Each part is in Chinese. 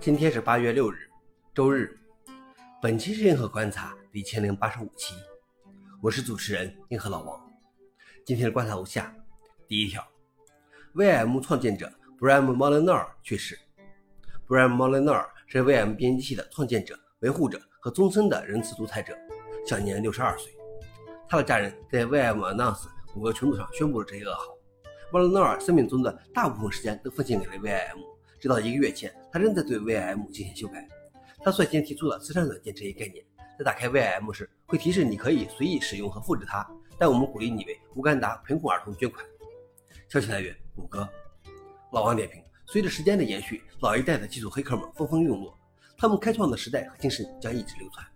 今天是八月六日，周日。本期是硬核观察第一千零八十五期，我是主持人硬核老王。今天的观察如下：第一条，VM 创建者 Bram Molyneux 去世。Bram Molyneux 是 VM 编辑器的创建者、维护者和终身的仁慈独裁者，享年六十二岁。他的家人在 VM Announce 谷歌群组上宣布了这一噩耗。Molyneux 生命中的大部分时间都奉献给了 VIM。直到一个月前，他仍在对 VIM 进行修改。他率先提出了慈善软件这一概念，在打开 VIM 时会提示你可以随意使用和复制它，但我们鼓励你为乌干达贫困儿童捐款。消息来源：谷歌。老王点评：随着时间的延续，老一代的技术黑客们纷纷陨落，他们开创的时代和精神将一直流传。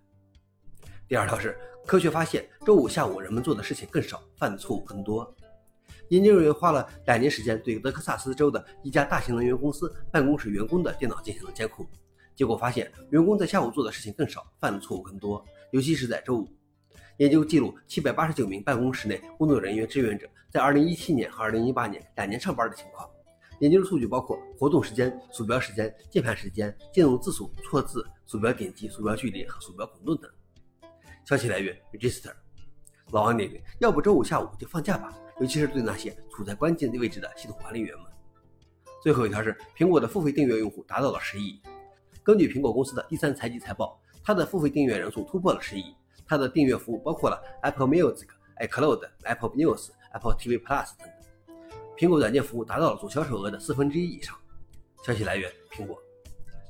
第二条是科学发现：周五下午人们做的事情更少，犯的错误更多。研究人员花了两年时间，对德克萨斯州的一家大型能源公司办公室员工的电脑进行了监控，结果发现，员工在下午做的事情更少，犯的错误更多，尤其是在周五。研究记录七百八十九名办公室内工作人员志愿者在二零一七年和二零一八年两年上班的情况。研究的数据包括活动时间、鼠标时间、键盘时间、键入字数、错字、鼠标点击、鼠标距离和鼠标滚动等。消息来源：Register。老王点评：要不周五下午就放假吧。尤其是对那些处在关键位置的系统管理员们。最后一条是，苹果的付费订阅用户达到了十亿。根据苹果公司的第三财季财报，它的付费订阅人数突破了十亿。它的订阅服务包括了 Apple Music、iCloud、Apple News、Apple TV Plus 等等。苹果软件服务达到了总销售额的四分之一以上。消息来源：苹果。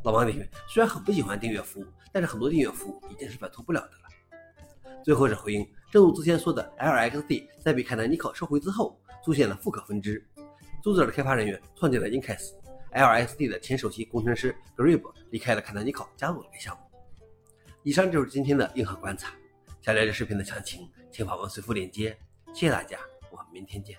老王点评：虽然很不喜欢订阅服务，但是很多订阅服务已经是摆脱不了的了。最后是回应。正如之前说的，LXD 在被凯南尼克收回之后，出现了复刻分支。组织的开发人员创建了 Incas，LXD 的前首席工程师 Grib 离开了凯南尼克，加入了该项目。以上就是今天的硬核观察。想了解视频的详情，请访问随附链接。谢谢大家，我们明天见。